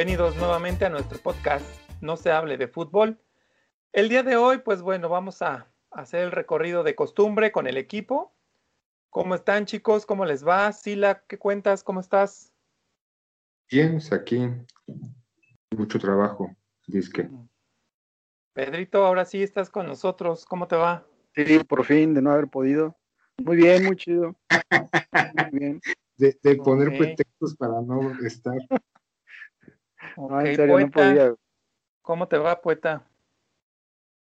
bienvenidos nuevamente a nuestro podcast No se hable de fútbol. El día de hoy, pues bueno, vamos a hacer el recorrido de costumbre con el equipo. ¿Cómo están chicos? ¿Cómo les va? Sila, ¿qué cuentas? ¿Cómo estás? Bien, aquí mucho trabajo, disque. Pedrito, ahora sí estás con nosotros. ¿Cómo te va? Sí, por fin, de no haber podido. Muy bien, muy chido. Muy bien. De, de poner pretextos para no estar. No, en Ok, serio, no Poeta, podía. ¿Cómo te va, poeta?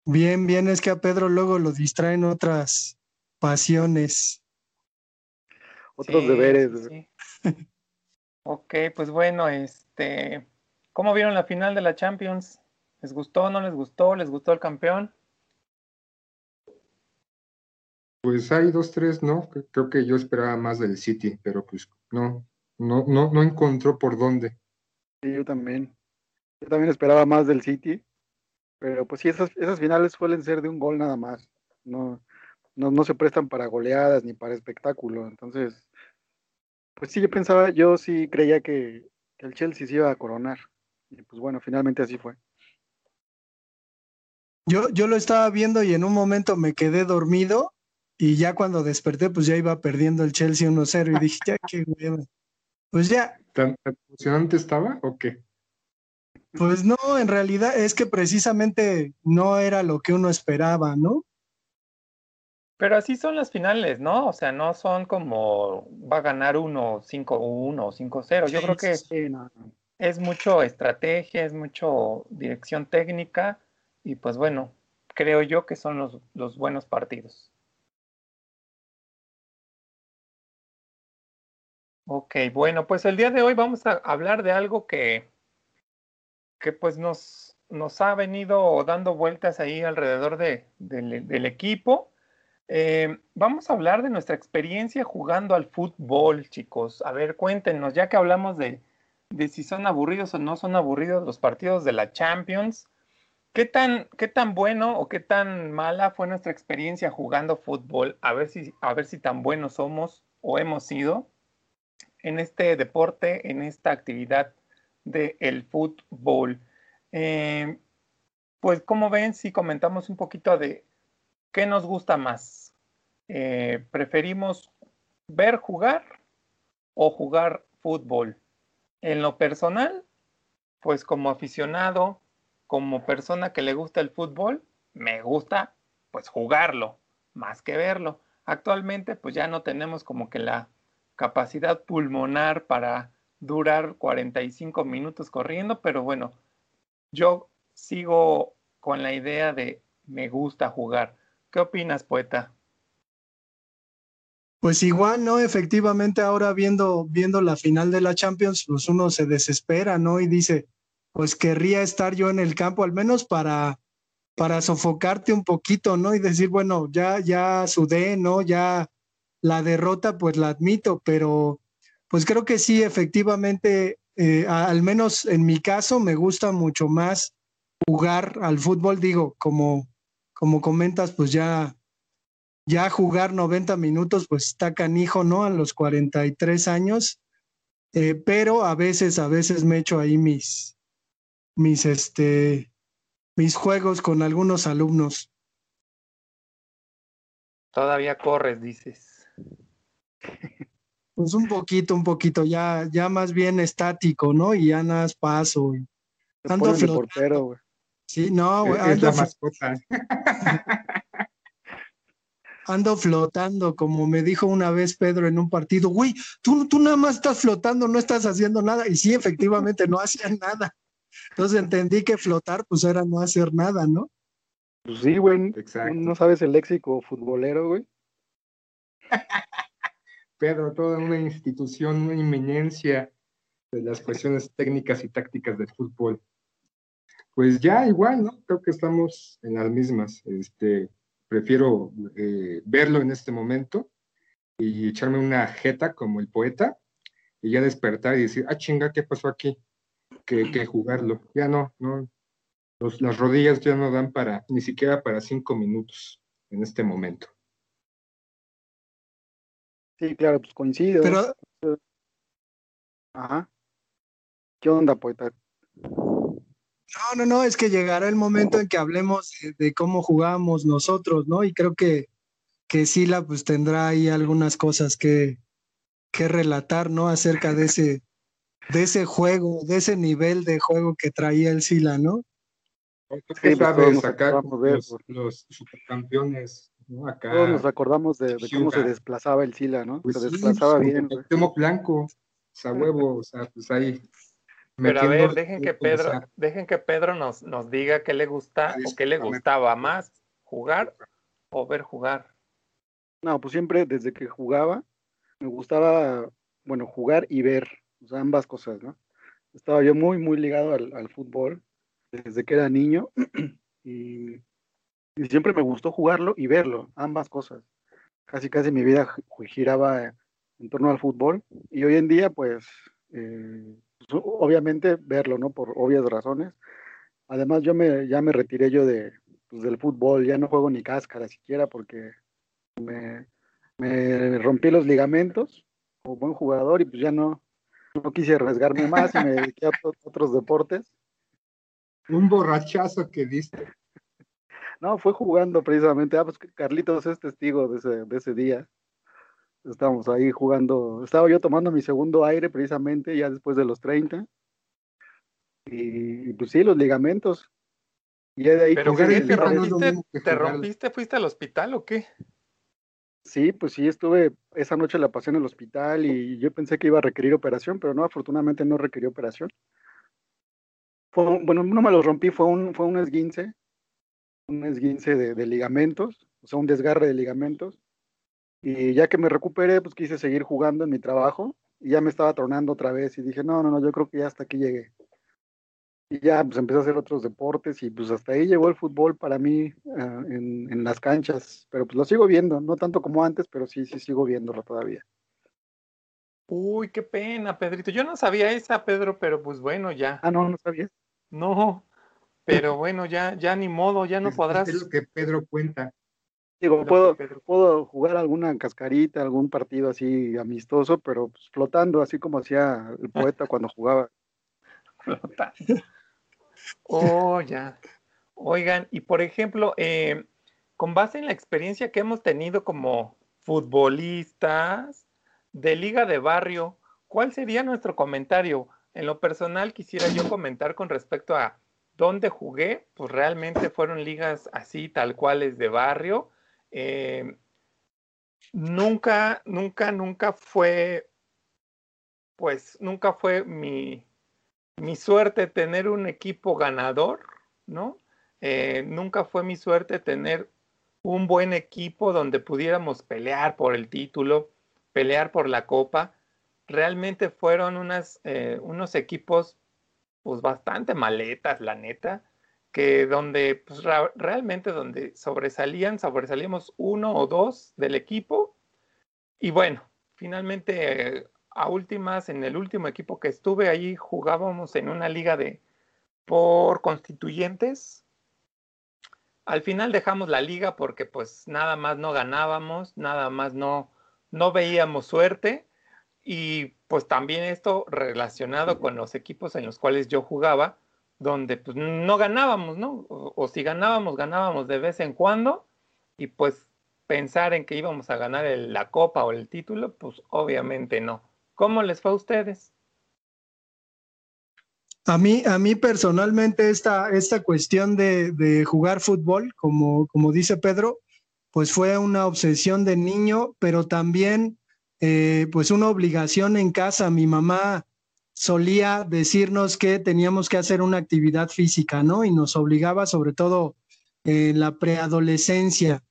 Bien, bien, es que a Pedro luego lo distraen otras pasiones. Otros Sí, deberes. sí, ok, pues bueno, este, ¿cómo vieron la final de la Champions? ¿Les gustó? ¿No les gustó? ¿Les gustó el campeón? Pues hay dos, tres, ¿no? Creo que yo esperaba más del City, pero pues no, no, no, no encontró por dónde. Sí, yo también. Yo también esperaba más del City. Pero pues sí, esas, esas finales suelen ser de un gol nada más. No, no, no se prestan para goleadas ni para espectáculo. Entonces, pues sí, yo pensaba, yo sí creía que, el Chelsea se iba a coronar. Y pues bueno, finalmente así fue. Yo, yo lo estaba viendo y en un momento me quedé dormido y ya cuando desperté pues ya iba perdiendo el Chelsea 1-0 y dije, ya qué. Pues ya, ¿Tan, tan emocionante estaba o qué? pues no, en realidad es que precisamente no era lo que uno esperaba, ¿no? Pero así son las finales, ¿no? O sea, no son como va a ganar uno 5-1 o 5-0. Yo Sí, creo que Sí, no, no. es mucho estrategia, es mucho dirección técnica y pues bueno, creo yo que son los, los buenos partidos. Ok, bueno, pues el día de hoy vamos a hablar de algo que, que pues nos, nos ha venido dando vueltas ahí alrededor de- del, equipo. Eh, vamos a hablar de nuestra experiencia jugando al fútbol, chicos. A ver, cuéntenos, ya que hablamos de, de si son aburridos o no son aburridos los partidos de la Champions. ¿Qué tan, qué tan bueno o qué tan mala fue nuestra experiencia jugando fútbol? A ver si, a ver si tan buenos somos o hemos sido en este deporte, en esta actividad del fútbol. Eh, pues, como ven, si comentamos un poquito de qué nos gusta más. Eh, ¿Preferimos ver jugar o jugar fútbol? En lo personal, pues como aficionado, como persona que le gusta el fútbol, me gusta pues jugarlo más que verlo. Actualmente pues ya no tenemos como que la capacidad pulmonar para durar 45 minutos corriendo, pero bueno, yo sigo con la idea de me gusta jugar. ¿Qué opinas, poeta? Pues igual, ¿no? Efectivamente, ahora viendo, viendo la final de la Champions, pues uno se desespera, ¿no? Y dice, pues querría estar yo en el campo, al menos para, para sofocarte un poquito, ¿no? Y decir, bueno, ya, ya sudé, ¿no? Ya la derrota, pues la admito, pero pues creo que sí, efectivamente, eh, al menos en mi caso, me gusta mucho más jugar al fútbol, digo, como, como comentas, pues ya ya jugar 90 minutos, pues está canijo, ¿no? A los 43 años. Eh, pero a veces, a veces me echo ahí mis, mis, este, mis juegos con algunos alumnos. Todavía corres, dices. Pues un poquito, un poquito, ya, ya más bien estático, ¿no? Y ya nada más paso. y- Ando flotando. portero, güey. Sí, no, güey, Es la mascota. ando flotando, como me dijo una vez Pedro en un partido, güey, tú, tú nada más estás flotando, no estás haciendo nada. Y sí, efectivamente, no hacían nada. Entonces entendí que flotar, pues era no hacer nada, ¿no? Pues sí, güey. Exacto. No sabes el léxico futbolero, güey. Pedro, toda una institución, una inminencia de las cuestiones técnicas y tácticas del fútbol. Pues ya igual, ¿no? Creo que estamos en las mismas. Este, prefiero eh, verlo en este momento y echarme una jeta como el poeta y ya despertar y decir, ah, chinga, ¿qué pasó aquí? Que, jugarlo. Ya no, no. Las rodillas ya no dan para, ni siquiera para cinco minutos en este momento. Sí, claro, pues coincido. Pero Ajá. ¿Qué onda, poeta? No, no, no, es que llegará el momento en que hablemos de, cómo jugamos nosotros, ¿no? Y creo que, que Sila pues tendrá ahí algunas cosas que, que relatar, ¿no? Acerca de ese, de ese juego, de ese nivel de juego que traía el Sila, ¿no? ¿Qué pues, sacar los, los, supercampeones? ¿No? Acá, todos nos acordamos de, cómo se desplazaba el Sila, ¿no? Pues se desplazaba bien. Temo blanco, o sea, huevo, o sea, pues ahí. Pero a ver, dejen que Pedro, dejen que Pedro nos, nos diga qué le gusta o qué le gustaba más, jugar o ver jugar. No, pues siempre desde que jugaba, me gustaba, bueno, jugar y ver, o sea, ambas cosas, ¿no? Estaba yo muy, muy ligado al, fútbol desde que era niño y, siempre me gustó jugarlo y verlo, ambas cosas. Casi, casi mi vida giraba en torno al fútbol y hoy en día, pues, eh, pues obviamente verlo, ¿no? Por obvias razones. Además, yo me, ya me retiré yo de, pues, del fútbol, ya no juego ni cáscara siquiera porque me, me rompí los ligamentos como buen jugador y pues ya no, no quise arriesgarme más y me dediqué a otros deportes. Un borrachazo que diste. No, fue jugando precisamente. Ah, pues Carlitos es testigo de ese, de ese día. Estábamos ahí jugando. Estaba yo tomando mi segundo aire precisamente ya después de los 30. Y, pues sí, los ligamentos. Y de ahí Pero te rompiste, ¿te rompiste? ¿Fuiste al hospital o qué? Sí, pues sí, estuve, esa noche la pasé en el hospital y yo pensé que iba a requerir operación, pero no, afortunadamente no requirió operación. Fue, bueno, no me lo rompí, fue un, fue un esguince, un esguince de, ligamentos, o sea, un desgarre de ligamentos. Y ya que me recuperé, pues quise seguir jugando en mi trabajo y ya me estaba tronando otra vez y dije, no, no, no, yo creo que ya hasta aquí llegué y ya pues empecé a hacer otros deportes y pues hasta ahí llegó el fútbol para mí ah, en, las canchas, pero pues lo sigo viendo, no tanto como antes, pero sí, sí sigo viéndolo todavía. Uy, qué pena, Pedrito. Yo no sabía esa, Pedro, pero pues bueno, ya. Ah, no, no sabías. No, pero bueno, ya, ya ni modo, ya no podrás. Es lo que Pedro cuenta. Digo, puedo, puedo jugar alguna cascarita, algún partido así amistoso, pero pues, flotando, así como hacía el poeta cuando jugaba. Flotando. Oh, ya. Oigan, y por ejemplo, eh, con base en la experiencia que hemos tenido como futbolistas de liga de barrio, ¿cuál sería nuestro comentario? En lo personal quisiera yo comentar con respecto a dónde jugué, pues realmente fueron ligas así, tal cuales de barrio. Eh, nunca, nunca, nunca fue, pues nunca fue mi, mi suerte tener un equipo ganador, ¿no? Eh, nunca fue mi suerte tener un buen equipo donde pudiéramos pelear por el título, pelear por la copa. Realmente fueron unas, eh, unos equipos pues bastante maletas, la neta, que donde pues, realmente donde sobresalían, sobresalíamos uno o dos del equipo. Y bueno, finalmente a últimas, en el último equipo que estuve, ahí jugábamos en una liga de por constituyentes. Al final dejamos la liga porque pues nada más no ganábamos, nada más no, no veíamos suerte y pues también esto relacionado con los equipos en los cuales yo jugaba, donde pues no ganábamos, ¿no? O, si ganábamos, ganábamos de vez en cuando y pues pensar en que íbamos a ganar la copa o el título, pues obviamente no. ¿Cómo les fue a ustedes? A mí, a mí personalmente esta, esta cuestión de, jugar fútbol, como, como dice Pedro, pues fue una obsesión de niño, pero también eh, pues una obligación en casa. Mi mamá solía decirnos que teníamos que hacer una actividad física, ¿no? Y nos obligaba sobre todo en la preadolescencia.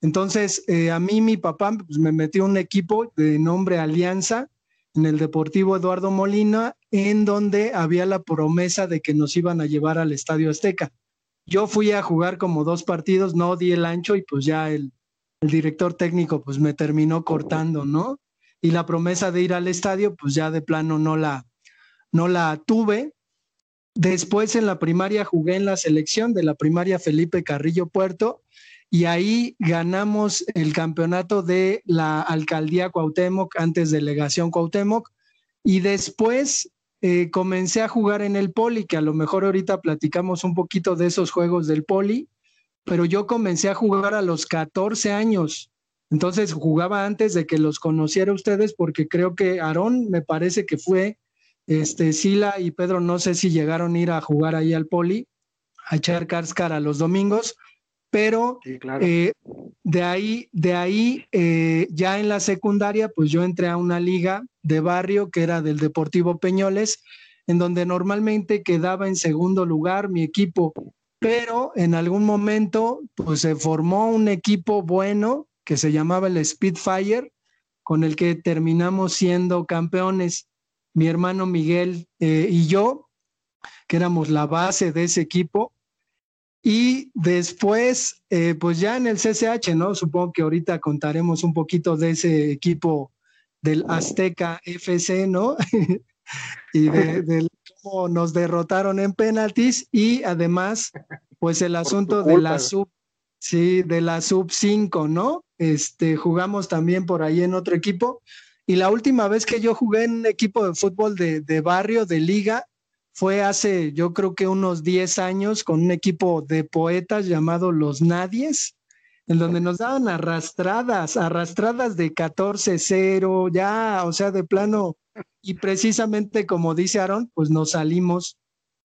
Entonces, eh, a mí mi papá pues, me metió un equipo de nombre Alianza en el Deportivo Eduardo Molina, en donde había la promesa de que nos iban a llevar al Estadio Azteca. Yo fui a jugar como dos partidos, no di el ancho y pues ya el, director técnico pues me terminó cortando, ¿no? Y la promesa de ir al estadio pues ya de plano no la, no la tuve. Después en la primaria jugué en la selección de la primaria Felipe Carrillo Puerto y ahí ganamos el campeonato de la alcaldía Cuauhtémoc, antes delegación Cuauhtémoc, y después eh, comencé a jugar en el poli, que a lo mejor ahorita platicamos un poquito de esos juegos del poli, pero yo comencé a jugar a los 14 años. Entonces jugaba antes de que los conociera ustedes porque creo que Aarón me parece que fue, este, Sila y Pedro no sé si llegaron a ir a jugar ahí al poli, a echar a los domingos, pero eh, de ahí, de ahí eh, ya en la secundaria, pues yo entré a una liga de barrio que era del Deportivo Peñoles, en donde normalmente quedaba en segundo lugar mi equipo, pero en algún momento pues se formó un equipo bueno que se llamaba el Spitfire, con el que terminamos siendo campeones, mi hermano Miguel eh, y yo, que éramos la base de ese equipo. Y después, eh, pues ya en el CCH, ¿no? Supongo que ahorita contaremos un poquito de ese equipo del Azteca FC, ¿no? y de, cómo nos derrotaron en penaltis y además, pues el asunto de la sub, sí, de la sub 5, ¿no? Este, jugamos también por ahí en otro equipo. Y la última vez que yo jugué en un equipo de fútbol de, barrio, de liga, fue hace, yo creo que unos 10 años, con un equipo de poetas llamado Los Nadies, en donde nos daban arrastradas, arrastradas de 14-0, ya, o sea, de plano. Y precisamente como dice Aaron, pues nos salimos,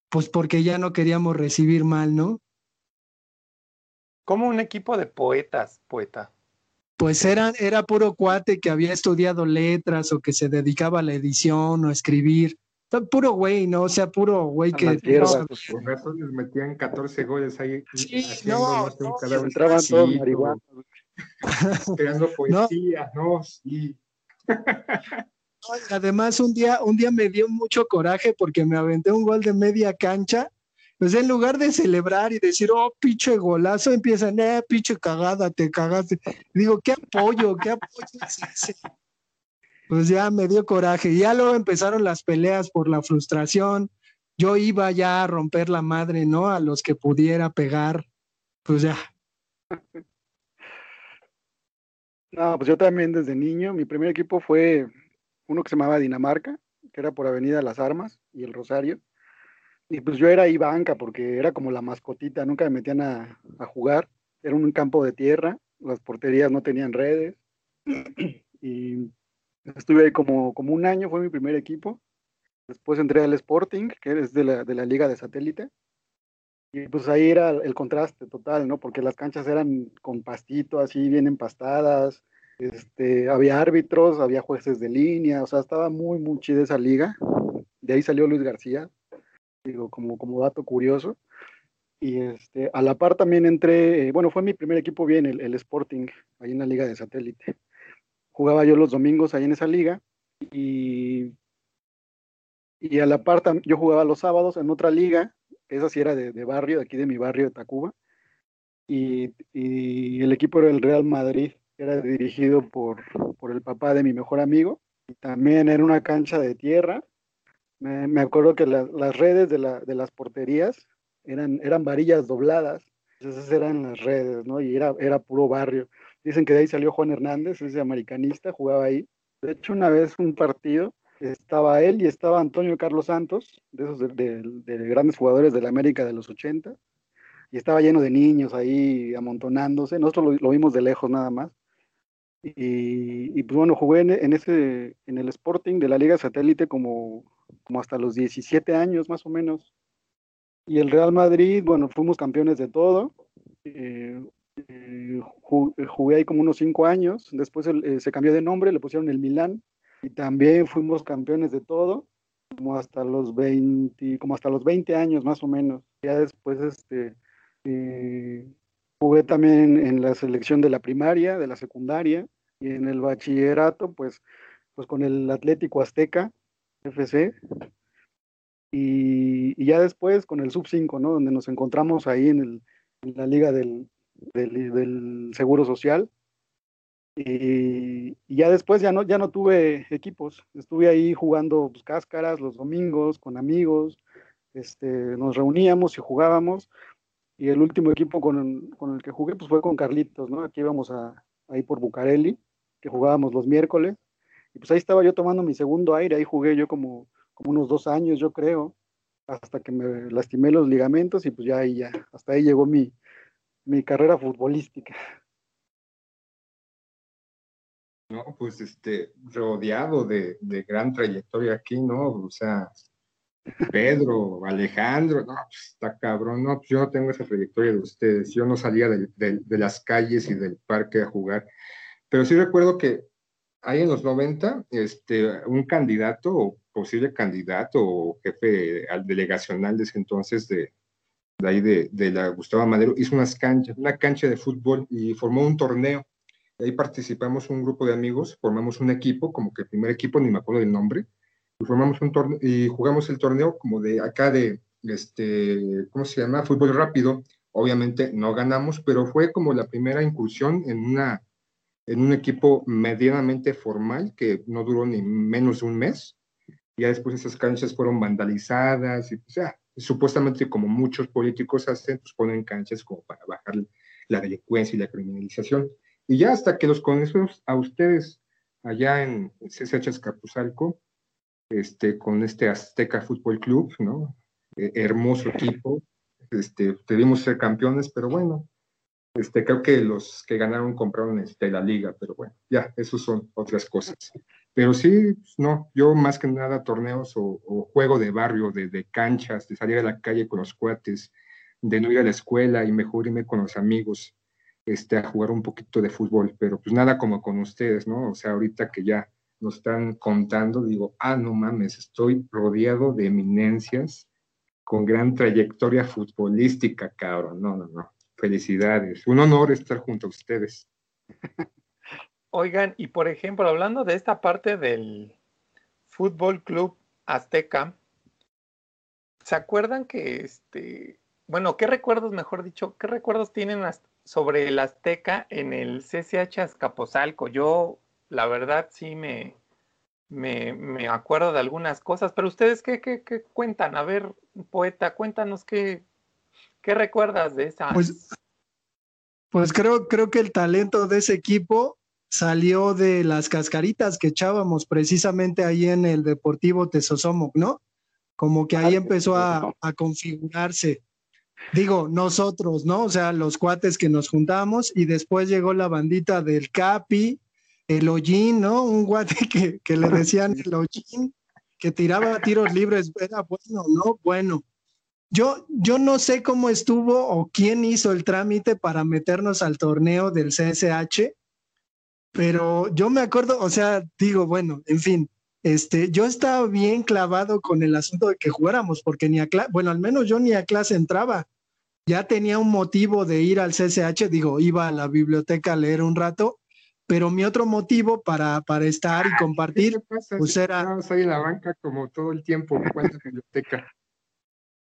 pues porque ya no queríamos recibir mal, ¿no? Como un equipo de poetas, poeta pues era, era puro cuate que había estudiado letras o que se dedicaba a la edición o a escribir. Puro güey, ¿no? O sea, puro güey que... Tierra, pues, les metían 14 goles ahí. Sí, no, no, entraban todos marihuanos. Creando poesía, ¿no? Sí. Además, un día, un día me dio mucho coraje porque me aventé un gol de media cancha pues en lugar de celebrar y decir, oh, pinche golazo, empiezan, eh, pinche cagada, te cagaste. Digo, ¿qué apoyo? ¿Qué apoyo? Pues ya me dio coraje. Ya luego empezaron las peleas por la frustración. Yo iba ya a romper la madre, ¿no? A los que pudiera pegar. Pues ya. No, pues yo también desde niño, mi primer equipo fue uno que se llamaba Dinamarca, que era por Avenida Las Armas y el Rosario y pues yo era ahí banca porque era como la mascotita, nunca me metían a, jugar. Era un campo de tierra, las porterías no tenían redes. y estuve ahí como, como un año, fue mi primer equipo. Después entré al Sporting, que es de la, de la liga de satélite. Y pues ahí era el contraste total, ¿no? Porque las canchas eran con pastito, así bien empastadas. Este, había árbitros, había jueces de línea, o sea, estaba muy, muy chida esa liga. De ahí salió Luis García, como, como dato curioso. Y este, a la par también entré, eh, bueno, fue mi primer equipo bien, el, el, Sporting, ahí en la liga de satélite. Jugaba yo los domingos ahí en esa liga y, y a la par yo jugaba los sábados en otra liga, esa sí era de, de barrio, de aquí de mi barrio de Tacuba. Y, y, el equipo era el Real Madrid, era dirigido por, por el papá de mi mejor amigo. Y también era una cancha de tierra, me, acuerdo que las redes de, las porterías eran, eran varillas dobladas, esas eran las redes, ¿no? Y era, era puro barrio. Dicen que de ahí salió Juan Hernández, ese americanista, jugaba ahí. De hecho, una vez un partido, estaba él y estaba Antonio Carlos Santos, de esos de, grandes jugadores de la América de los 80, y estaba lleno de niños ahí amontonándose. Nosotros lo, vimos de lejos nada más. Y, pues bueno, jugué en, ese, en el Sporting de la Liga Satélite como como hasta los 17 años más o menos. Y el Real Madrid, bueno, fuimos campeones de todo. Eh, eh, jugué ahí como unos 5 años. Después eh, se cambió de nombre, le pusieron el Milán. Y también fuimos campeones de todo, como hasta los 20, como hasta los 20 años más o menos. Ya después este, jugué también en la selección de la primaria, de la secundaria. Y en el bachillerato, pues, pues con el Atlético Azteca, FC. Y, ya después con el Sub 5, ¿no? Donde nos encontramos ahí en, la liga del, Seguro Social. Y, ya después ya no, ya no tuve equipos. Estuve ahí jugando pues, cáscaras los domingos con amigos. Este, nos reuníamos y jugábamos. Y el último equipo con, con el que jugué pues, fue con Carlitos, ¿no? Aquí íbamos a, ahí por Bucareli, que jugábamos los miércoles y pues ahí estaba yo tomando mi segundo aire, ahí jugué yo como, unos dos años, yo creo, hasta que me lastimé los ligamentos y pues ya ahí ya, hasta ahí llegó mi, mi carrera futbolística. No, pues este, rodeado de, de gran trayectoria aquí, ¿no? O sea, Pedro, Alejandro, no, pues está cabrón, no, pues yo no tengo esa trayectoria de ustedes, yo no salía de, de, las calles y del parque a jugar, pero sí recuerdo que ahí en los 90, este, un candidato o posible candidato o jefe al delegacional de ese entonces de, de ahí de, de la Gustavo Madero hizo unas canchas, una cancha de fútbol y formó un torneo. ahí participamos un grupo de amigos, formamos un equipo, como que el primer equipo, ni me acuerdo del nombre, y formamos un torneo y jugamos el torneo como de acá de, este, ¿cómo se llama? Fútbol rápido. Obviamente no ganamos, pero fue como la primera incursión en una en un equipo medianamente formal que no duró ni menos de un mes. Ya después esas canchas fueron vandalizadas y o sea, supuestamente como muchos políticos hacen, pues ponen canchas como para bajar la delincuencia y la criminalización. Y ya hasta que los conocemos a ustedes allá en CSH Escapuzalco, este, con este Azteca Fútbol Club, ¿no? Eh, hermoso equipo, este, debimos ser campeones, pero bueno, este, creo que los que ganaron compraron este, la liga, pero bueno, ya, esos son otras cosas. Pero sí, pues, no, yo más que nada torneos o, juego de barrio, de, de, canchas, de salir a la calle con los cuates, de no ir a la escuela y mejor irme con los amigos este, a jugar un poquito de fútbol, pero pues nada como con ustedes, ¿no? O sea, ahorita que ya nos están contando, digo, ah, no mames, estoy rodeado de eminencias con gran trayectoria futbolística, cabrón. No, no, no. Felicidades. Un honor estar junto a ustedes. Oigan, y por ejemplo, hablando de esta parte del Fútbol Club Azteca, ¿se acuerdan que este, bueno, qué recuerdos, mejor dicho, qué recuerdos tienen sobre el Azteca en el CCH Azcapotzalco? Yo la verdad sí me, me, acuerdo de algunas cosas, pero ustedes qué, qué, qué, cuentan? A ver, poeta, cuéntanos qué, qué recuerdas de esa. Pues, pues creo, creo que el talento de ese equipo salió de las cascaritas que echábamos precisamente ahí en el Deportivo Tesosomoc, ¿no? Como que ahí empezó a, a configurarse. Digo, nosotros, ¿no? O sea, los cuates que nos juntamos y después llegó la bandita del Capi, el Hollín, ¿no? Un guate que, que le decían el Hollín, que tiraba tiros libres, era bueno, ¿no? Bueno. Yo, yo no sé cómo estuvo o quién hizo el trámite para meternos al torneo del CSH, pero yo me acuerdo, o sea, digo, bueno, en fin, este, yo estaba bien clavado con el asunto de que jugáramos, porque ni a clase, bueno, al menos yo ni a clase entraba. Ya tenía un motivo de ir al CSH, digo, iba a la biblioteca a leer un rato pero mi otro motivo para, para estar y ah, compartir, pues era... No, soy en la banca como todo el tiempo, en la biblioteca.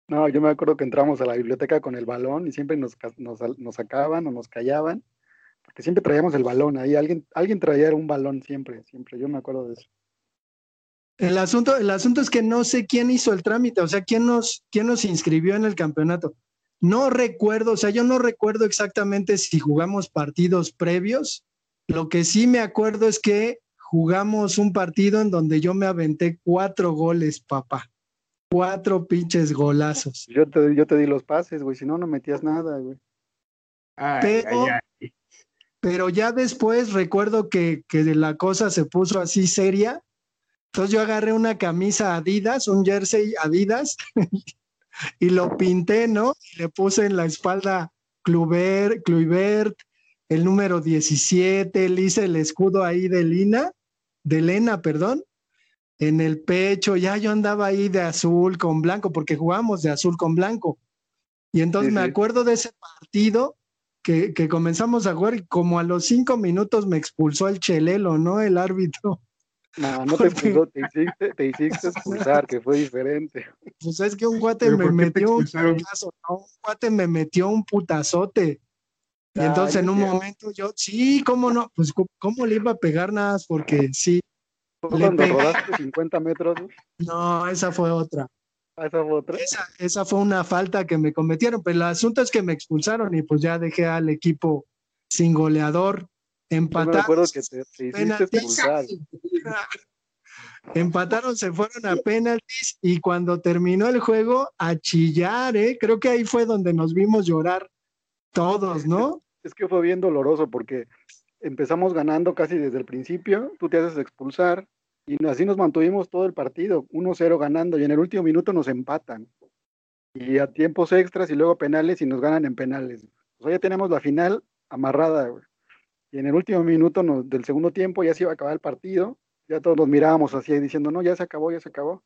No, yo me acuerdo que entramos a la biblioteca con el balón y siempre nos, nos, nos sacaban o nos callaban, porque siempre traíamos el balón ahí, alguien, alguien traía un balón siempre, siempre, yo me acuerdo de eso. El asunto, el asunto es que no sé quién hizo el trámite, o sea, quién nos, quién nos inscribió en el campeonato. No recuerdo, o sea, yo no recuerdo exactamente si jugamos partidos previos lo que sí me acuerdo es que jugamos un partido en donde yo me aventé cuatro goles, papá. Cuatro pinches golazos. Yo te, yo te di los pases, güey, si no, no metías nada, güey. pero, pero ya después recuerdo que, que la cosa se puso así seria. Entonces yo agarré una camisa Adidas, un jersey Adidas, y lo pinté, ¿no? Y le puse en la espalda Clubert, Clubert, el número 17, le hice el escudo ahí de Lina, de Lena, perdón, en el pecho, ya yo andaba ahí de azul con blanco, porque jugamos de azul con blanco. Y entonces me acuerdo de ese partido que, que, comenzamos a jugar y como a los cinco minutos me expulsó el chelelo, ¿no? El árbitro. No, no te expulsó, te hiciste, te hiciste expulsar, que fue diferente. Pues es que un guate me metió un putazo, ¿no? Un guate me metió un putazote. Y entonces en un momento yo, sí, cómo no, pues cómo le iba a pegar nada, porque sí. Cuando rodaste 50 metros? No, esa fue otra. Ah, esa fue otra. Esa, fue una falta que me cometieron, pero el asunto es que me expulsaron y pues ya dejé al equipo sin goleador, empatado. Me acuerdo que te, hiciste expulsar. Empataron, se fueron a penaltis y cuando terminó el juego, a chillar, ¿eh? Creo que ahí fue donde nos vimos llorar todos, ¿no? Es que fue bien doloroso porque empezamos ganando casi desde el principio, tú te haces expulsar y así nos mantuvimos todo el partido, 1-0 ganando y en el último minuto nos empatan. Y a tiempos extras y luego penales y nos ganan en penales. O sea, ya tenemos la final amarrada, Y en el último minuto del segundo tiempo ya se iba a acabar el partido ya todos nos mirábamos así diciendo, no, ya se acabó, ya se acabó.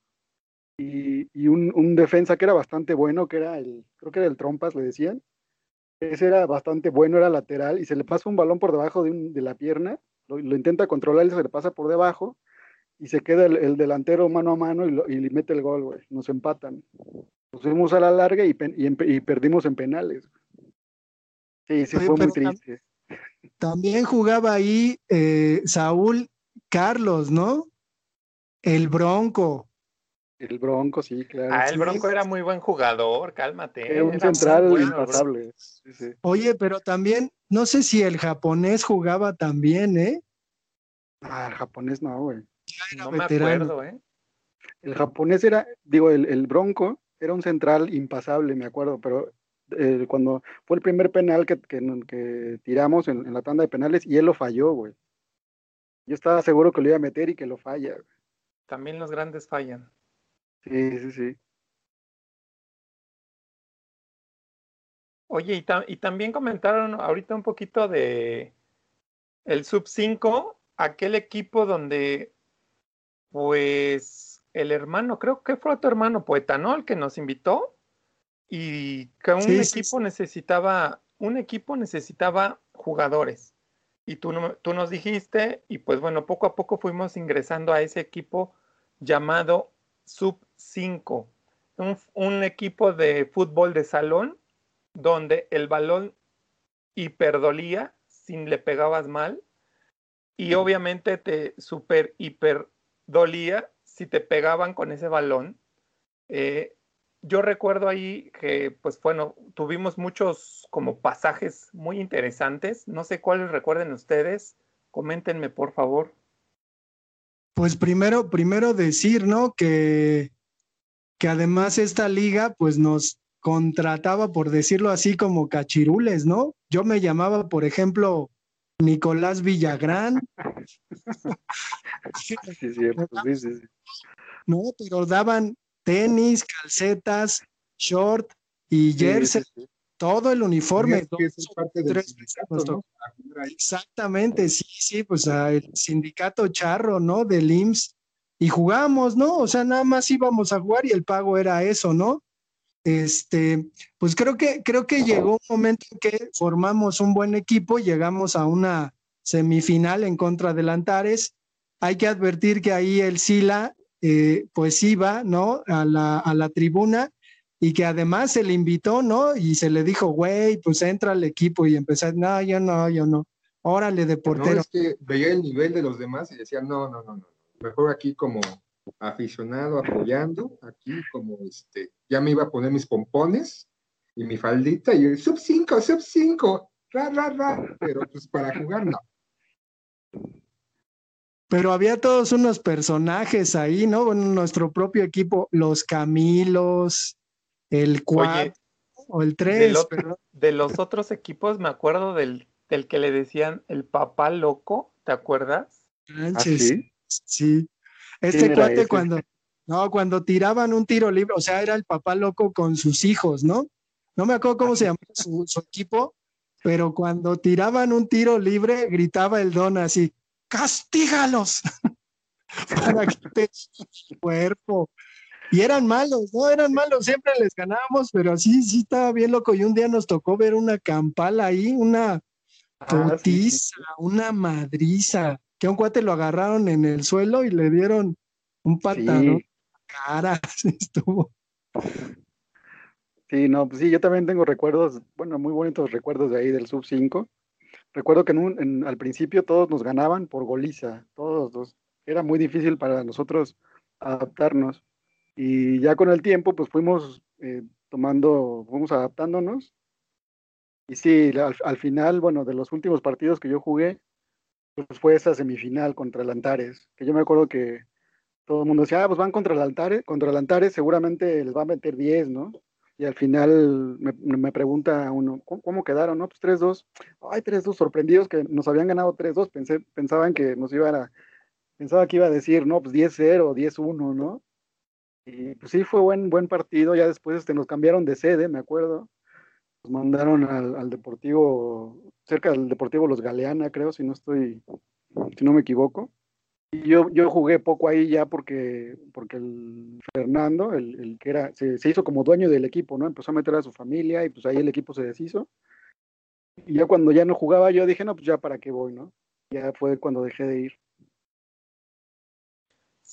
Y, y un, un, defensa que era bastante bueno, que era el, creo que era el Trompas, le decían. Ese era bastante bueno, era lateral, y se le pasa un balón por debajo de, un, de la pierna, lo, lo, intenta controlar y se le pasa por debajo, y se queda el, el delantero mano a mano y, lo, y, le mete el gol, güey. Nos empatan. Nos fuimos a la larga y, y, y perdimos en penales. Sí, sí, Oye, fue muy triste. También jugaba ahí eh, Saúl Carlos, ¿no? El Bronco. El Bronco, sí, claro. Ah, el Bronco era muy buen jugador, cálmate. Era un central bueno, impasable. Sí, sí. Oye, pero también, no sé si el japonés jugaba también, ¿eh? Ah, el japonés no, güey. No me acuerdo, ¿eh? El japonés era, digo, el, el Bronco era un central impasable, me acuerdo, pero eh, cuando fue el primer penal que, que, que tiramos en, en, la tanda de penales y él lo falló, güey. Yo estaba seguro que lo iba a meter y que lo falla. También los grandes fallan. Sí, sí, sí. Oye, y, ta y también comentaron ahorita un poquito de el sub 5, aquel equipo donde, pues, el hermano, creo que fue tu hermano Poeta, ¿no? El que nos invitó y que un sí, equipo sí, necesitaba, un equipo necesitaba jugadores y tú, tú nos dijiste, y pues bueno, poco a poco fuimos ingresando a ese equipo llamado Sub 5, un, un equipo de fútbol de salón donde el balón hiperdolía sin le pegabas mal y obviamente te super hiper dolía si te pegaban con ese balón. Eh, yo recuerdo ahí que, pues bueno, tuvimos muchos como pasajes muy interesantes. No sé cuáles recuerden ustedes. Coméntenme, por favor. Pues primero, primero decir, ¿no? Que, que además esta liga, pues nos contrataba, por decirlo así, como cachirules, ¿no? Yo me llamaba, por ejemplo, Nicolás Villagrán. sí, sí, sí. No, pero daban, tenis, calcetas, short y jersey, todo el uniforme. Exactamente, sí, sí, pues el sindicato charro, ¿no? Del IMSS. Y jugamos, ¿no? O sea, nada más íbamos a jugar y el pago era eso, ¿no? Este, pues creo que, creo que llegó un momento en que formamos un buen equipo, llegamos a una semifinal en contra del Antares. Hay que advertir que ahí el Sila eh, pues iba, ¿no? A la, a la tribuna y que además se le invitó, ¿no? Y se le dijo, güey, pues entra al equipo y empezó, no, yo no, yo no, órale de portero. No, es que veía el nivel de los demás y decía, no, no, no, no, mejor aquí como aficionado apoyando, aquí como este, ya me iba a poner mis pompones y mi faldita y sub 5, sub 5, ra, ra, ra, pero pues para jugar no. Pero había todos unos personajes ahí, ¿no? Bueno, nuestro propio equipo, los Camilos, el 4 o el 3. De los otros equipos me acuerdo del, del, que le decían el papá loco, ¿te acuerdas? ¿Ah, sí? Sí. Este cuate cuando, no, cuando tiraban un tiro libre, o sea, era el papá loco con sus hijos, ¿no? No me acuerdo cómo se llamaba su, su equipo, pero cuando tiraban un tiro libre, gritaba el don así, castígalos para que te su cuerpo. Y eran malos, no eran malos, siempre les ganábamos, pero sí, sí estaba bien loco. Y un día nos tocó ver una campala ahí, una putiza, ah, sí, sí. una madriza, que a un cuate lo agarraron en el suelo y le dieron un patadón sí. cara. Estuvo. Sí, no, pues sí, yo también tengo recuerdos, bueno, muy bonitos recuerdos de ahí del sub 5 recuerdo que en un, en, al principio todos nos ganaban por goliza, todos los, era muy difícil para nosotros adaptarnos. Y ya con el tiempo, pues fuimos eh, tomando, fuimos adaptándonos. Y sí, al, al, final, bueno, de los últimos partidos que yo jugué, pues fue esa semifinal contra el Antares, que yo me acuerdo que todo el mundo decía, ah, pues van contra el Altares, contra el Altares seguramente les va a meter 10, ¿no? Y al final me, pregunta uno, ¿cómo, quedaron? No, pues 3-2. Ay, 3-2, sorprendidos que nos habían ganado 3-2. Pensé, pensaban que nos iba a, pensaba que iba a decir, no, pues 10-0, 10-1, ¿no? Y pues sí, fue buen, buen partido. Ya después este, nos cambiaron de sede, me acuerdo. Mandaron al, al Deportivo, cerca del Deportivo Los Galeana, creo, si no estoy, si no me equivoco. Yo, yo jugué poco ahí ya porque, porque el Fernando, el, que era, se, hizo como dueño del equipo, ¿no? Empezó a meter a su familia y pues ahí el equipo se deshizo. Y ya cuando ya no jugaba, yo dije, no, pues ya para qué voy, ¿no? Ya fue cuando dejé de ir.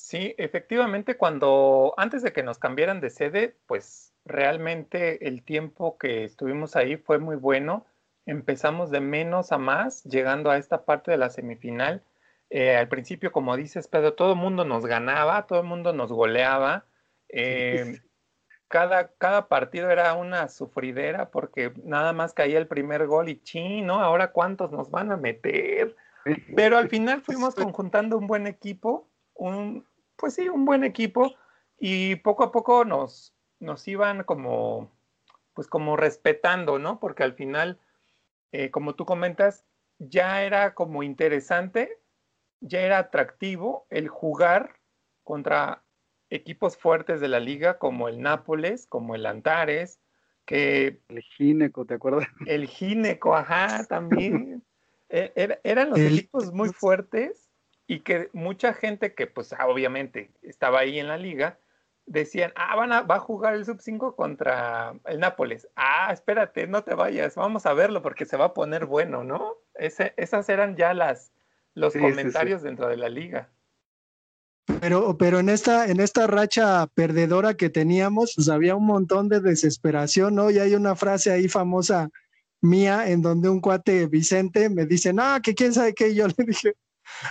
Sí, efectivamente, cuando antes de que nos cambiaran de sede, pues realmente el tiempo que estuvimos ahí fue muy bueno. Empezamos de menos a más, llegando a esta parte de la semifinal eh, al principio, como dices, Pedro, todo el mundo nos ganaba, todo el mundo nos goleaba. Eh, cada, cada partido era una sufridera porque nada más caía el primer gol y chino, ahora cuántos nos van a meter. Pero al final fuimos conjuntando un buen equipo, un, pues sí, un buen equipo y poco a poco nos, nos iban como, pues como respetando, ¿no? Porque al final, eh, como tú comentas, ya era como interesante ya era atractivo el jugar contra equipos fuertes de la liga como el Nápoles, como el Antares, que... El Gineco, ¿te acuerdas? El Gineco, ajá, también. E, eran los equipos muy fuertes y que mucha gente que pues obviamente estaba ahí en la liga, decían, ah, van a, va a jugar el sub 5 contra el Nápoles. Ah, espérate, no te vayas, vamos a verlo porque se va a poner bueno, ¿no? esas eran ya las, los comentarios dentro de la liga. Pero, pero en esta, en esta racha perdedora que teníamos, pues había un montón de desesperación, ¿no? Y hay una frase ahí famosa mía en donde un cuate Vicente me dice, no, que quién sabe qué, yo le dije,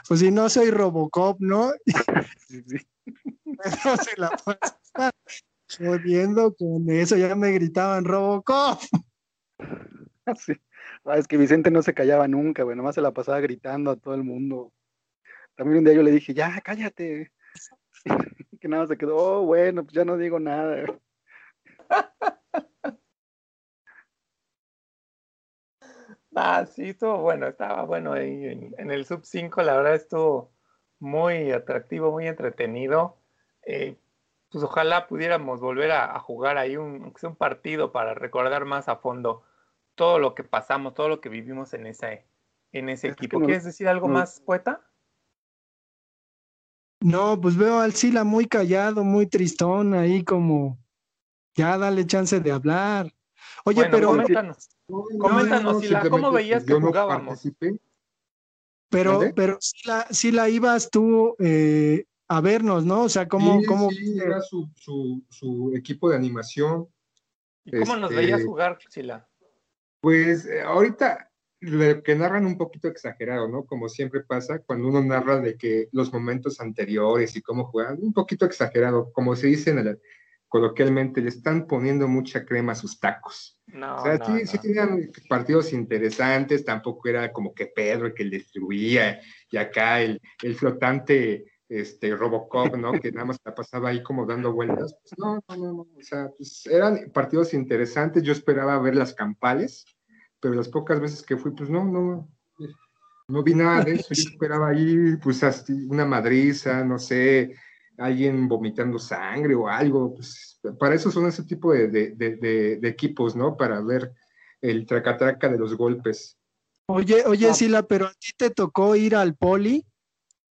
pues si no soy Robocop, ¿no? Sí, sí. se la jodiendo con eso, ya me gritaban Robocop. Sí. Ah, es que Vicente no se callaba nunca, güey, nomás se la pasaba gritando a todo el mundo. También un día yo le dije, ya, cállate. que nada se quedó, oh, bueno, pues ya no digo nada. Ah, sí, estuvo bueno, estaba bueno ahí en, el sub 5, la verdad estuvo muy atractivo, muy entretenido. Eh, pues ojalá pudiéramos volver a, jugar ahí un, un partido para recordar más a fondo todo lo que pasamos, todo lo que vivimos en ese, en ese equipo. ¿Quieres decir algo más, poeta? No, pues veo al Sila muy callado, muy tristón, ahí como, ya dale chance de hablar. Oye, pero... Coméntanos, coméntanos, Sila, ¿cómo veías que jugábamos? Pero, pero Sila, Sila, ibas tú eh, a vernos, ¿no? O sea, ¿cómo...? cómo... Sí, era su, su, su, equipo de animación. ¿Y cómo nos veías este, jugar, Sila? Pues eh, ahorita lo que narran un poquito exagerado, ¿no? Como siempre pasa cuando uno narra de que los momentos anteriores y cómo juegan, un poquito exagerado, como se dice en coloquialmente, le están poniendo mucha crema a sus tacos. No, o sea, sí, sí, tenían partidos interesantes, tampoco era como que Pedro el que el distribuía, y acá el, el flotante este, Robocop, ¿no? Que nada más la pasaba ahí como dando vueltas. Pues no, no, no, o sea, pues eran partidos interesantes. Yo esperaba ver las campales, pero las pocas veces que fui, pues no, no, no vi nada de eso. Yo esperaba ahí, pues, una madriza, no sé, alguien vomitando sangre o algo. Pues para eso son ese tipo de, de, equipos, ¿no? Para ver el tracatraca de los golpes. Oye, oye, Sila, pero a ti te tocó ir al poli.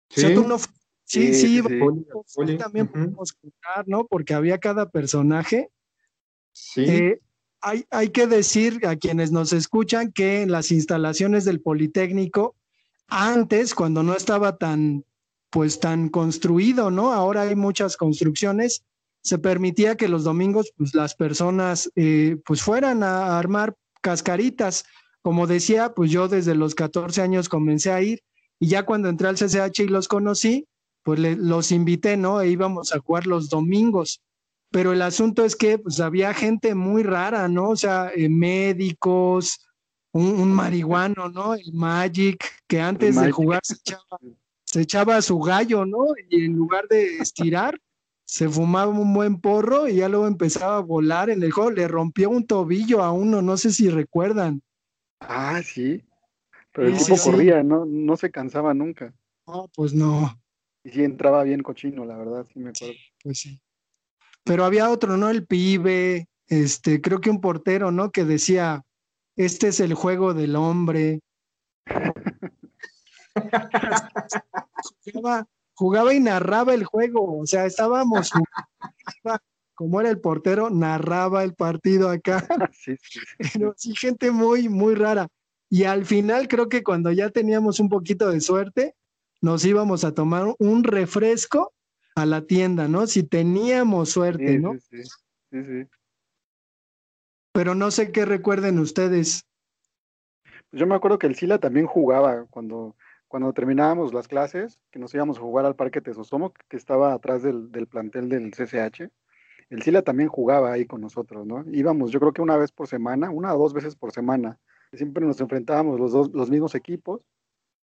¿Sí? tú no Sí, sí, también podemos contar, ¿no? Porque había cada personaje. Sí. Eh, hay, hay que decir a quienes nos escuchan que en las instalaciones del Politécnico, antes, cuando no estaba tan, pues tan construido, ¿no? Ahora hay muchas construcciones, se permitía que los domingos, pues las personas, eh, pues fueran a armar cascaritas. Como decía, pues yo desde los 14 años comencé a ir y ya cuando entré al CCH y los conocí, pues los invité, ¿no? E íbamos a jugar los domingos. Pero el asunto es que pues, había gente muy rara, ¿no? O sea, eh, médicos, un, marihuano, ¿no? El Magic, que antes de jugar se se echaba su gallo, ¿no? Y en lugar de estirar, se fumaba un buen porro y ya luego empezaba a volar en el juego. Le rompió un tobillo a uno, no sé si recuerdan. Ah, sí. Pero el Sí, tipo sí, sí. corría, ¿no? No se cansaba nunca. No, pues no, Y sí entraba bien cochino, la verdad, sí me acuerdo. pues sí. Pero había otro, ¿no? El pibe, este, creo que un portero, ¿no? Que decía, este es el juego del hombre. jugaba, jugaba y narraba el juego, o sea, estábamos jugando, como era el portero, narraba el partido acá, sí, sí, sí. pero sí, gente muy, muy rara. Y al final creo que cuando ya teníamos un poquito de suerte, nos íbamos a tomar un refresco a la tienda, ¿no? Si teníamos suerte, ¿no? sí, sí, sí, sí. Pero no sé qué recuerden ustedes. Pues Yo me acuerdo que el Sila también jugaba cuando, cuando terminábamos las clases, que nos íbamos a jugar al Parque Tesosomo, que estaba atrás del, del plantel del CCH. El Sila también jugaba ahí con nosotros, ¿no? Íbamos, yo creo que una vez por semana, una o dos veces por semana. Siempre nos enfrentábamos los dos, los mismos equipos,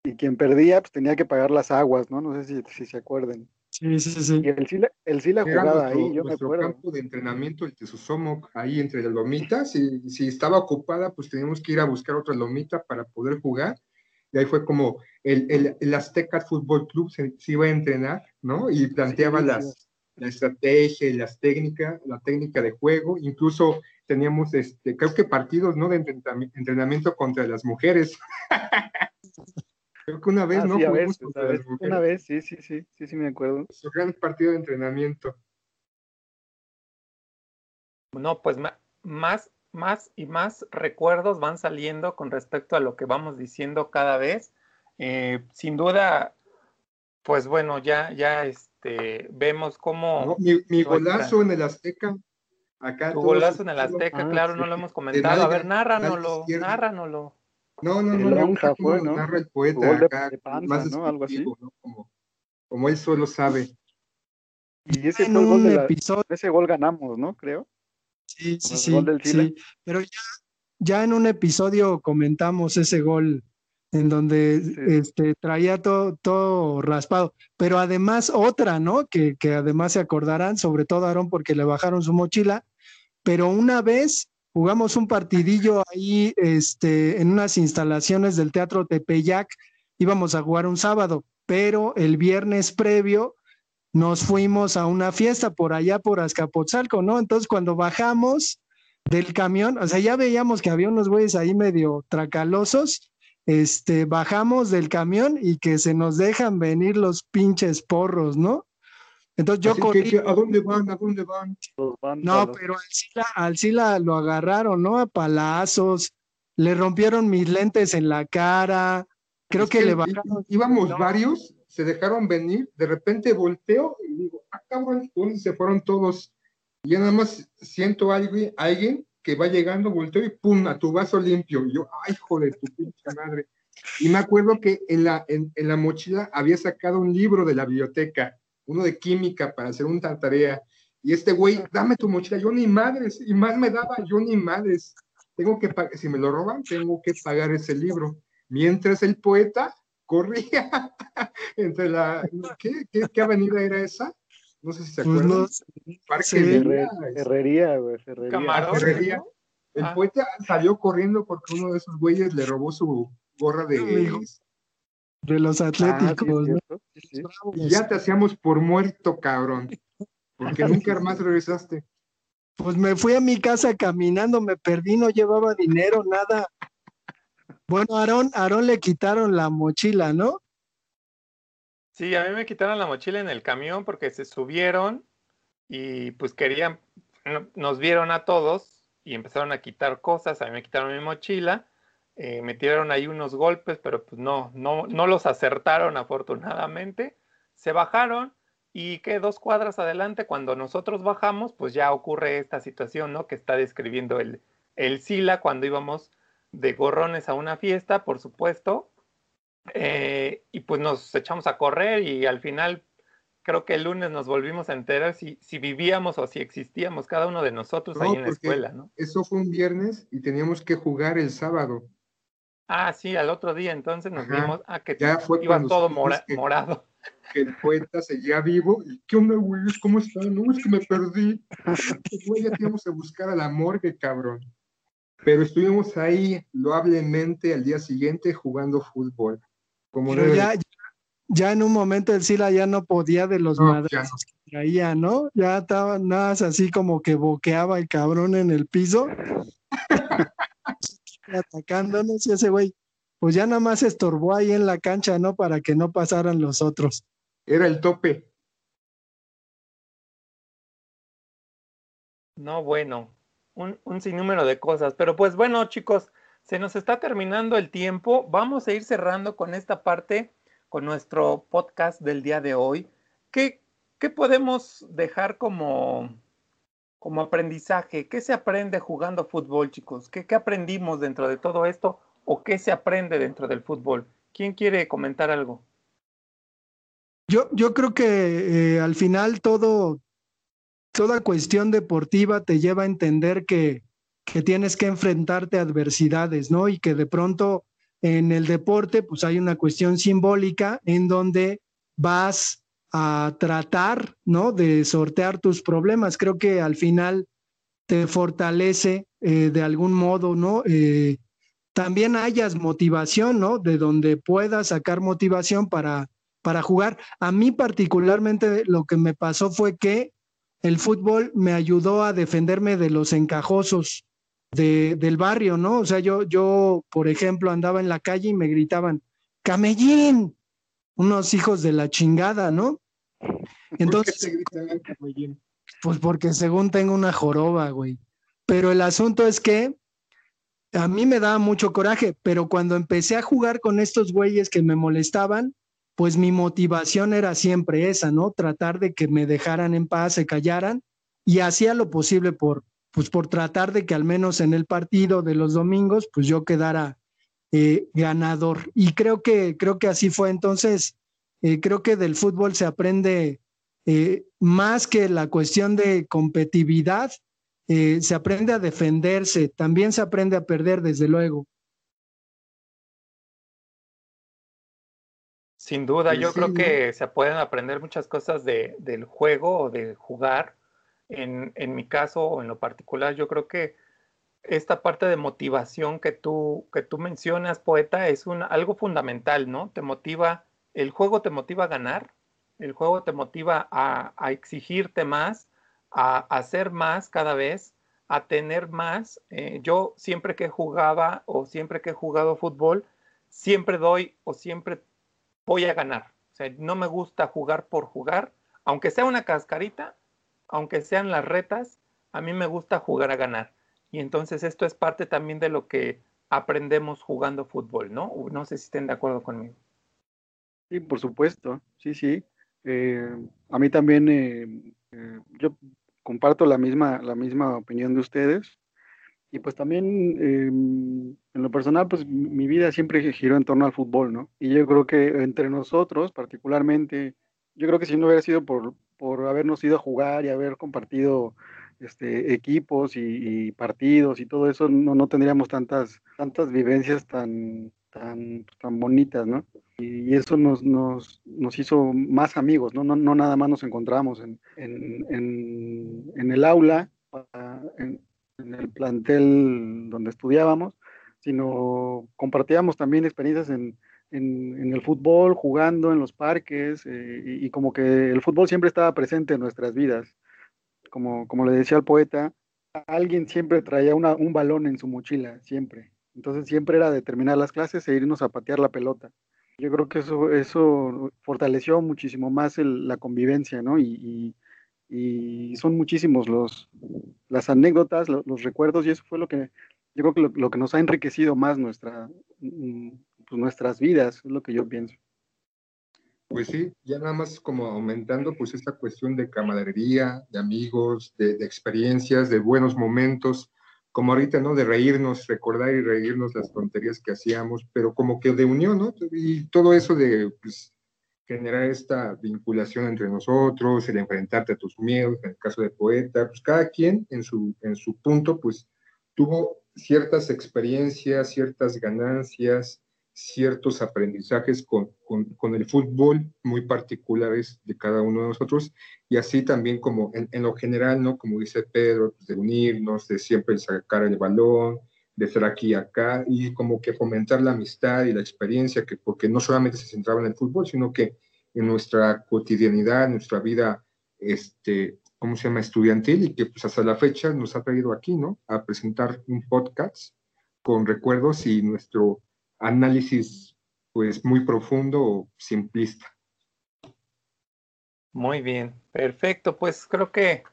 y quien perdía, pues tenía que pagar las aguas, ¿no? No sé si, si se acuerdan. Sí, sí, sí. Y el Sila, el Sila jugaba nuestro, ahí, yo me nuestro acuerdo. campo de entrenamiento, el Tesusomoc, ahí entre las lomitas. Y si estaba ocupada, pues teníamos que ir a buscar otra lomita para poder jugar. Y ahí fue como el, el, el Azteca Fútbol Club se, se iba a entrenar, ¿no? Y planteaba Sí, sí. las, la estrategia y las técnicas, la técnica de juego. Incluso teníamos, este, creo que partidos, ¿no? De entrenami- entrenamiento contra las mujeres. creo que una vez, Ah, ¿no? sí, a Jugamos veces, contra a las veces. mujeres. Una vez, sí, sí, sí, sí, sí me acuerdo. Nuestro gran partido de entrenamiento. No, pues más, más y más recuerdos van saliendo con respecto a lo que vamos diciendo cada vez. Eh, sin duda, pues bueno, ya, ya este, vemos cómo ¿no? Mi, mi nuestra- golazo en el Azteca. Acá tu golazo en el Azteca, Ah, claro, sí. no lo hemos comentado. A ver, nárranoslo. No, no, no, no, fue, ¿no? narra el poeta de- acá, de panza, más ¿no? Algo así. ¿no? Como, como él solo sabe. Y ese En fue el gol un de la- episodio, ese gol ganamos, ¿no? Creo. Sí, sí, gol sí, del Chile. sí. Pero ya, ya en un episodio comentamos ese gol en donde Sí. este, traía todo, todo raspado. Pero además otra, ¿no? Que, que además se acordarán, sobre todo Aarón, porque le bajaron su mochila. Pero una vez jugamos un partidillo ahí este, en unas instalaciones del Teatro Tepeyac. Íbamos a jugar un sábado, pero el viernes previo nos fuimos a una fiesta por allá por Azcapotzalco, ¿no? Entonces cuando bajamos del camión, o sea, ya veíamos que había unos güeyes ahí medio tracalosos, este, bajamos del camión y que se nos dejan venir los pinches porros, ¿no? Entonces yo Así corrí, que, ¿a dónde van? ¿A dónde van? No, pero al Sila, al Sila lo agarraron, ¿no? A palazos, le rompieron mis lentes en la cara, creo Es que le bajaron. Íbamos No. varios, se dejaron venir, de repente volteo y digo, ah, cabrón, ¿dónde se fueron todos? Y ya nada más siento a alguien, que va llegando, volteo y pum, a tu vaso limpio. Y yo, ay, hijo de tu pinche madre. Y me acuerdo que en la, en, en la mochila había sacado un libro de la biblioteca, uno de química para hacer una tarea. Y este güey, dame tu mochila, yo ni madres, y más me daba, yo ni madres. Tengo que si me lo roban, tengo que pagar ese libro. Mientras el poeta corría entre la, ¿qué, qué, qué avenida era esa? No sé si se Pues acuerdan. no, Parque sí. Güey. Camarón. El Ah. poeta salió corriendo porque uno de esos güeyes le robó su gorra de Amigo. de los Ah, atléticos, y ya te hacíamos por muerto, cabrón. Porque nunca más regresaste. Pues me fui a mi casa caminando, me perdí, no llevaba dinero, nada. Bueno, Aarón, Aarón le quitaron la mochila, ¿no? Sí, a mí me quitaron la mochila en el camión porque se subieron y pues querían, no- nos vieron a todos y empezaron a quitar cosas, a mí me quitaron mi mochila, eh, me tiraron ahí unos golpes, pero pues no, no, no los acertaron afortunadamente, se bajaron y que dos cuadras adelante, cuando nosotros bajamos, pues ya ocurre esta situación, ¿no? Que está describiendo el, el Sila cuando íbamos de gorrones a una fiesta, por supuesto, eh, y pues nos echamos a correr y al final creo que el lunes nos volvimos a enterar si, si vivíamos o si existíamos cada uno de nosotros No, ahí en la escuela, ¿no? Eso fue un viernes y teníamos que jugar el sábado. Ah, sí, al otro día entonces nos Ajá, vimos, ah, que ya fue iba todo mora- que- morado. que el poeta seguía vivo. ¿Y qué onda, güey? ¿Cómo están? No, es que me perdí. Güey, ya íbamos a buscar a la morgue, cabrón. Pero estuvimos ahí loablemente al día siguiente jugando fútbol. Como Pero ya, ya en un momento el Sila ya no podía de los no, que traía, ¿no? Ya estaba nada así como que boqueaba el cabrón en el piso. atacándonos y ese güey, pues ya nada más estorbó ahí en la cancha, ¿no? Para que no pasaran los otros. Era el tope. No, bueno, un, un sinnúmero de cosas. Pero pues bueno, chicos, se nos está terminando el tiempo. Vamos a ir cerrando con esta parte, con nuestro podcast del día de hoy. ¿Qué, qué podemos dejar como, como aprendizaje? ¿Qué se aprende jugando fútbol, chicos? ¿Qué, ¿Qué, aprendimos dentro de todo esto o qué se aprende dentro del fútbol? ¿Quién quiere comentar algo? Yo, yo creo que eh, al final todo, toda cuestión deportiva te lleva a entender que, que tienes que enfrentarte a adversidades, ¿no? Y que de pronto en el deporte, pues hay una cuestión simbólica en donde vas a tratar, ¿no? De sortear tus problemas. Creo que al final te fortalece eh, de algún modo, ¿no? Eh, también hayas motivación, ¿no? De donde puedas sacar motivación para, para jugar. A mí particularmente lo que me pasó fue que el fútbol me ayudó a defenderme de los encajosos de, del barrio, ¿no? O sea, yo, yo, por ejemplo, andaba en la calle y me gritaban, Camellín, unos hijos de la chingada, ¿no? Entonces, pues porque según tengo una joroba, güey. Pero el asunto es que a mí me daba mucho coraje, pero cuando empecé a jugar con estos güeyes que me molestaban, pues mi motivación era siempre esa, ¿no? Tratar de que me dejaran en paz, se callaran y hacía lo posible por, pues por tratar de que al menos en el partido de los domingos, pues yo quedara eh, ganador. Y creo que, creo que así fue. Entonces, eh, creo que del fútbol se aprende eh, más que la cuestión de competitividad, se aprende a defenderse, también se aprende a perder, desde luego. Sin duda, yo creo que se pueden aprender muchas cosas de, del juego o de jugar. En, en, mi caso o en lo particular, yo creo que esta parte de motivación que tú, que tú mencionas, poeta, es un, algo fundamental, ¿no? Te motiva, el juego te motiva a ganar, el juego te motiva a, exigirte más, a, hacer más cada vez, a tener más. Eh, yo siempre que jugaba o siempre que he jugado fútbol, siempre doy o siempre voy a ganar. O sea, no me gusta jugar por jugar, aunque sea una cascarita, aunque sean las retas, a mí me gusta jugar a ganar. Y entonces esto es parte también de lo que aprendemos jugando fútbol, ¿no? No sé si estén de acuerdo conmigo. Sí, por supuesto, sí, sí. Eh, a mí también, eh, eh, yo comparto la misma, la misma opinión de ustedes. Y pues también em, en lo personal, pues mi vida siempre giró en torno al fútbol, ¿no? Y yo creo que entre nosotros, particularmente, yo creo que si no hubiera sido por, por habernos ido a jugar y haber compartido este, equipos y, partidos y todo eso, no, no tendríamos tantas, tantas vivencias tan, tan, tan bonitas, ¿no? Y, eso nos, nos, nos, hizo más amigos, ¿no? No, no nada más nos encontramos en, en, en, el aula, en, el plantel donde estudiábamos, sino compartíamos también experiencias en, en, el fútbol, jugando en los parques, eh, y, y, como que el fútbol siempre estaba presente en nuestras vidas como, como le decía el poeta, alguien siempre traía un balón en su mochila, siempre. Entonces siempre era de terminar las clases e irnos a patear la pelota. Yo creo que eso, eso fortaleció muchísimo más la convivencia, ¿no? Y, son muchísimos los, las anécdotas, los, recuerdos, y eso fue lo que yo creo que lo, que nos ha enriquecido más nuestra, mm, pues nuestras vidas, es lo que yo pienso. Pues sí, ya nada más como aumentando pues esta cuestión de camaradería, de amigos, de, experiencias, de buenos momentos, como ahorita, ¿no? De reírnos, recordar y reírnos las tonterías que hacíamos, pero como que de unión, ¿no? Y todo eso de pues, generar esta vinculación entre nosotros, el enfrentarte a tus miedos, en el caso de poeta, pues cada quien en su, en su punto, pues tuvo ciertas experiencias, ciertas ganancias, ciertos aprendizajes con, con, el fútbol muy particulares de cada uno de nosotros y así también como en, lo general, ¿no? Como dice Pedro, pues, de unirnos, de siempre sacar el balón, de estar aquí y acá y como que fomentar la amistad y la experiencia, que porque no solamente se centraba en el fútbol, sino que en nuestra cotidianidad, en nuestra vida, este, ¿cómo se llama?, estudiantil y que pues hasta la fecha nos ha traído aquí, ¿no?, a presentar un podcast con recuerdos y nuestro análisis pues muy profundo o simplista. Muy bien, perfecto. Pues creo que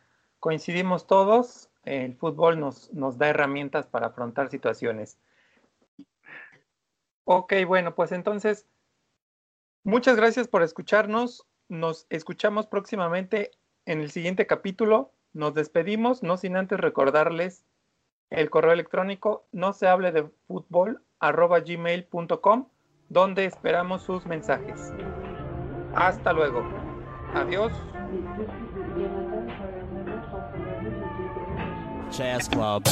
coincidimos todos. El fútbol nos, nos da herramientas para afrontar situaciones. Ok, bueno, pues entonces, muchas gracias por escucharnos. Nos escuchamos próximamente en el siguiente capítulo. Nos despedimos, no sin antes recordarles el correo electrónico no se hable de fútbol arroba gmail.com donde esperamos sus mensajes. Hasta luego. Adiós. Jazz Club.